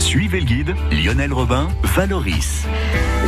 Suivez le guide Lionel Robin, Valoris.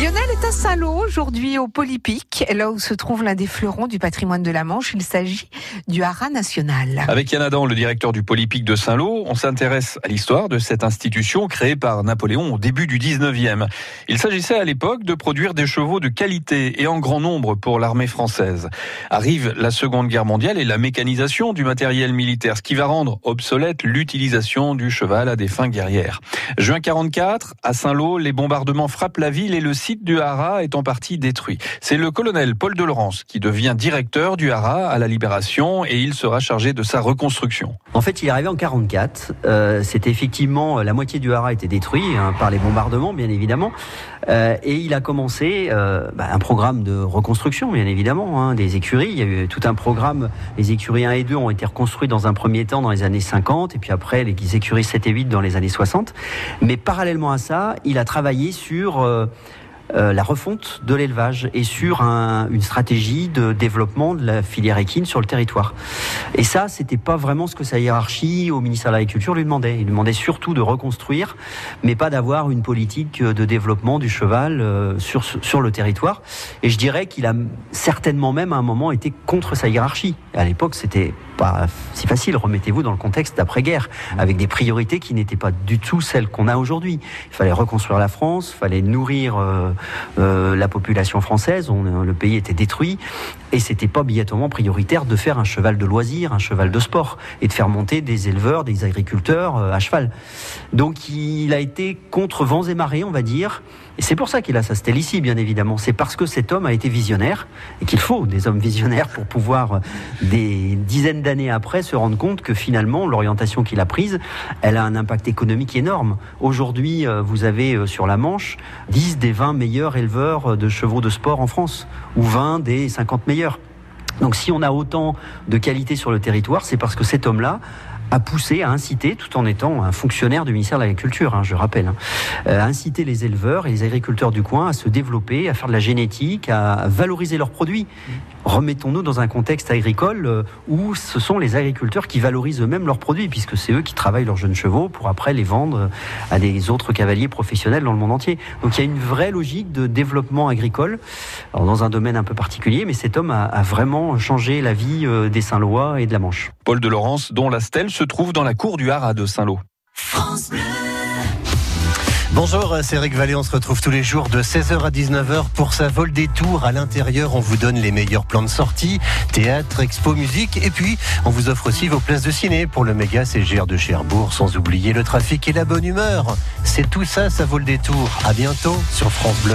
Lionel est à Saint-Lô aujourd'hui au Polypic, là où se trouve l'un des fleurons du patrimoine de la Manche. Il s'agit du Haras national. Avec Yann Adam, le directeur du Polypic de Saint-Lô, on s'intéresse à l'histoire de cette institution créée par Napoléon au début du 19e. Il s'agissait à l'époque de produire des chevaux de qualité et en grand nombre pour l'armée française. Arrive la Seconde Guerre mondiale et la mécanisation du matériel militaire, ce qui va rendre obsolète l'utilisation du cheval à des fins guerrières. Juin 44, à Saint-Lô, les bombardements frappent la ville et le site du Haras est en partie détruit. C'est le colonel Paul de Laurence qui devient directeur du Haras à la Libération et il sera chargé de sa reconstruction. En fait, il est arrivé en 44. Euh, C'était effectivement la moitié du Haras était détruit hein, par les bombardements, bien évidemment. Euh, et il a commencé euh, bah, un programme de reconstruction, bien évidemment, hein, des écuries. Il y a eu tout un programme. Les écuries 1 et 2 ont été reconstruits dans un premier temps dans les années 50, et puis après les écuries 7 et 8 dans les années 60. Mais parallèlement à ça, il a travaillé sur euh, euh, la refonte de l'élevage et sur un, une stratégie de développement de la filière équine sur le territoire. Et ça, c'était pas vraiment ce que sa hiérarchie au ministère de l'Agriculture lui demandait. Il demandait surtout de reconstruire, mais pas d'avoir une politique de développement du cheval euh, sur, sur le territoire. Et je dirais qu'il a certainement même à un moment été contre sa hiérarchie. À l'époque, c'était pas si facile. Remettez-vous dans le contexte d'après-guerre, avec des priorités qui n'étaient pas du tout celles qu'on a aujourd'hui. Il fallait reconstruire la France, il fallait nourrir euh, euh, la population française. On, le pays était détruit et c'était pas obligatoirement prioritaire de faire un cheval de loisir, un cheval de sport et de faire monter des éleveurs, des agriculteurs euh, à cheval. Donc il a été contre vents et marées, on va dire. C'est pour ça qu'il a sa stèle ici, bien évidemment. C'est parce que cet homme a été visionnaire et qu'il faut des hommes visionnaires pour pouvoir, des dizaines d'années après, se rendre compte que finalement, l'orientation qu'il a prise, elle a un impact économique énorme. Aujourd'hui, euh, vous avez sur la Manche 10 des 20 meilleurs éleveurs de chevaux de sport en France, ou 20 des 50 meilleurs. Donc si on a autant de qualité sur le territoire, c'est parce que cet homme-là a poussé, a incité, tout en étant un fonctionnaire du ministère de l'Agriculture, hein, je rappelle, hein, a incité les éleveurs et les agriculteurs du coin à se développer, à faire de la génétique, à valoriser leurs produits. Remettons-nous dans un contexte agricole euh, où ce sont les agriculteurs qui valorisent eux-mêmes leurs produits, puisque c'est eux qui travaillent leurs jeunes chevaux pour après les vendre à des autres cavaliers professionnels dans le monde entier. Donc il y a une vraie logique de développement agricole, alors dans un domaine un peu particulier, mais cet homme a, a vraiment changé la vie euh, des Saint-Lois et de la Manche. Paul de Laurence, dont la stèle se trouve dans la cour du Haras de Saint-Lô. France Bleu. Bonjour, c'est Eric Vallée. On se retrouve tous les jours de 16h à 19h pour sa vol des tours. À l'intérieur, on vous donne les meilleurs plans de sortie, théâtre, expo, musique. Et puis, on vous offre aussi vos places de ciné pour le méga CGR de Cherbourg, sans oublier le trafic et la bonne humeur. C'est tout ça, ça vole des tours. À bientôt sur France Bleu.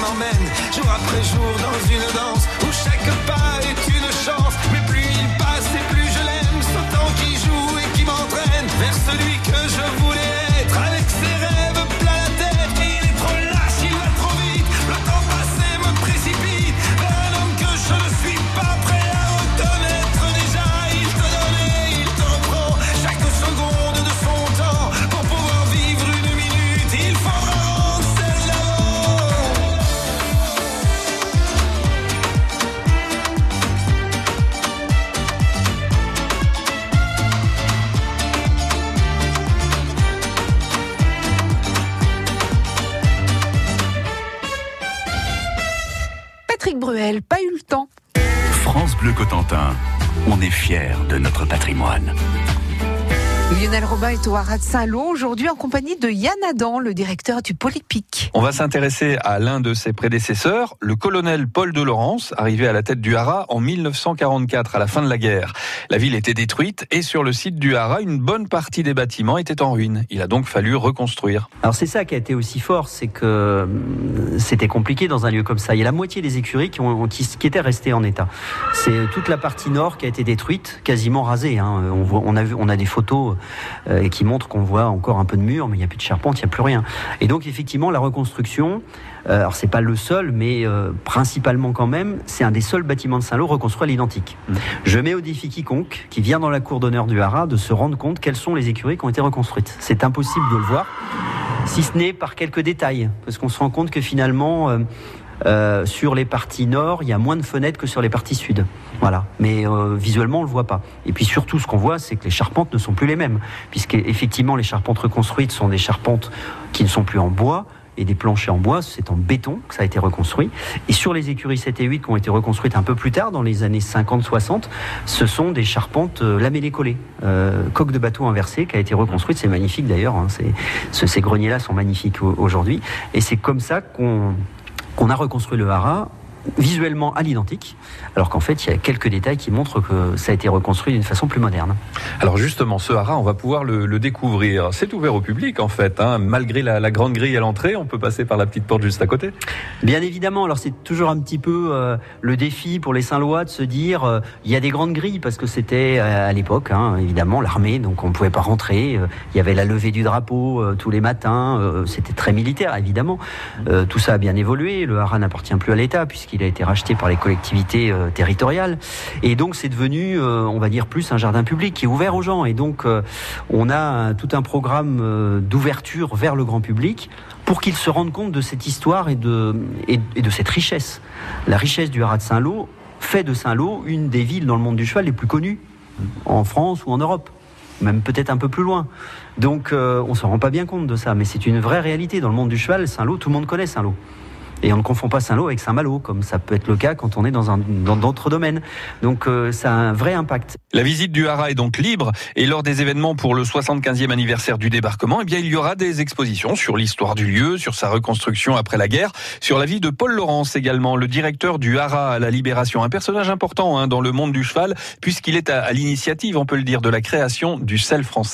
Jour après jour dans une danse où chaque pas est une chance. Pas eu le temps. France Bleu Cotentin, on est fiers de notre patrimoine. Lionel Robin est au Haras de Saint-Lô, aujourd'hui en compagnie de Yann Adam, le directeur du Polypic. On va s'intéresser à l'un de ses prédécesseurs, le colonel Paul de Laurence, arrivé à la tête du Haras en 1944, à la fin de la guerre. La ville était détruite et sur le site du Haras, une bonne partie des bâtiments était en ruine. Il a donc fallu reconstruire. Alors c'est ça qui a été aussi fort, c'est que hum, c'était compliqué dans un lieu comme ça. Il y a la moitié des écuries qui, ont, qui, qui étaient restées en état. C'est toute la partie nord qui a été détruite, quasiment rasée. hein. On, voit, on, a vu, on a des photos euh, qui montrent qu'on voit encore un peu de mur, mais il n'y a plus de charpente, il n'y a plus rien. Et donc effectivement, la reconstruction, euh, alors c'est pas le seul, mais euh, principalement quand même, c'est un des seuls bâtiments de Saint-Lô reconstruits à l'identique. Je mets au défi quiconque qui vient dans la cour d'honneur du Haras de se rendre compte quelles sont les écuries qui ont été reconstruites. C'est impossible de le voir, si ce n'est par quelques détails, parce qu'on se rend compte que finalement, euh, sur les parties nord, il y a moins de fenêtres que sur les parties sud. Voilà. Mais euh, visuellement, on le voit pas. Et puis surtout, ce qu'on voit, c'est que les charpentes ne sont plus les mêmes, puisque effectivement, les charpentes reconstruites sont des charpentes qui ne sont plus en bois. Et des planchers en bois, c'est en béton que ça a été reconstruit. Et sur les écuries 7 et 8 qui ont été reconstruites un peu plus tard, dans les années 50-60, ce sont des charpentes euh, lamellées collées, euh, coque de bateau inversée qui a été reconstruite. C'est magnifique d'ailleurs. Hein. Ces greniers-là sont magnifiques au- aujourd'hui. Et c'est comme ça qu'on qu'on a reconstruit le haras visuellement à l'identique, alors qu'en fait il y a quelques détails qui montrent que ça a été reconstruit d'une façon plus moderne. Alors justement, ce haras, on va pouvoir le, le découvrir. C'est ouvert au public en fait. hein. Malgré la, la grande grille à l'entrée, on peut passer par la petite porte juste à côté. Bien évidemment, alors c'est toujours un petit peu euh, le défi pour les Saint-Lois de se dire euh, il y a des grandes grilles parce que c'était euh, à l'époque hein, évidemment l'armée donc on ne pouvait pas rentrer. Il y avait la levée du drapeau tous les matins. c'était très militaire évidemment. Tout ça a bien évolué. Le haras n'appartient plus à l'État puisqu'il a été racheté par les collectivités euh, territoriales et donc c'est devenu euh, on va dire plus un jardin public qui est ouvert aux gens et donc euh, on a tout un programme d'ouverture vers le grand public pour qu'ils se rendent compte de cette histoire et de, et, et de cette richesse. La richesse du haras de Saint-Lô fait de Saint-Lô une des villes dans le monde du cheval les plus connues, en France ou en Europe, même peut-être un peu plus loin. Donc on ne se rend pas bien compte de ça, mais c'est une vraie réalité. Dans le monde du cheval, Saint-Lô, tout le monde connaît Saint-Lô. Et on ne confond pas Saint-Lô avec Saint-Malo, comme ça peut être le cas quand on est dans un- d'autres domaines. Donc euh, ça a un vrai impact. La visite du haras est donc libre et lors des événements pour le 75e anniversaire du débarquement, eh bien, il y aura des expositions sur l'histoire du lieu, sur sa reconstruction après la guerre, sur la vie de Paul Laurence également, le directeur du haras à la Libération, un personnage important hein, dans le monde du cheval puisqu'il est à l'initiative, on peut le dire, de la création du sel français.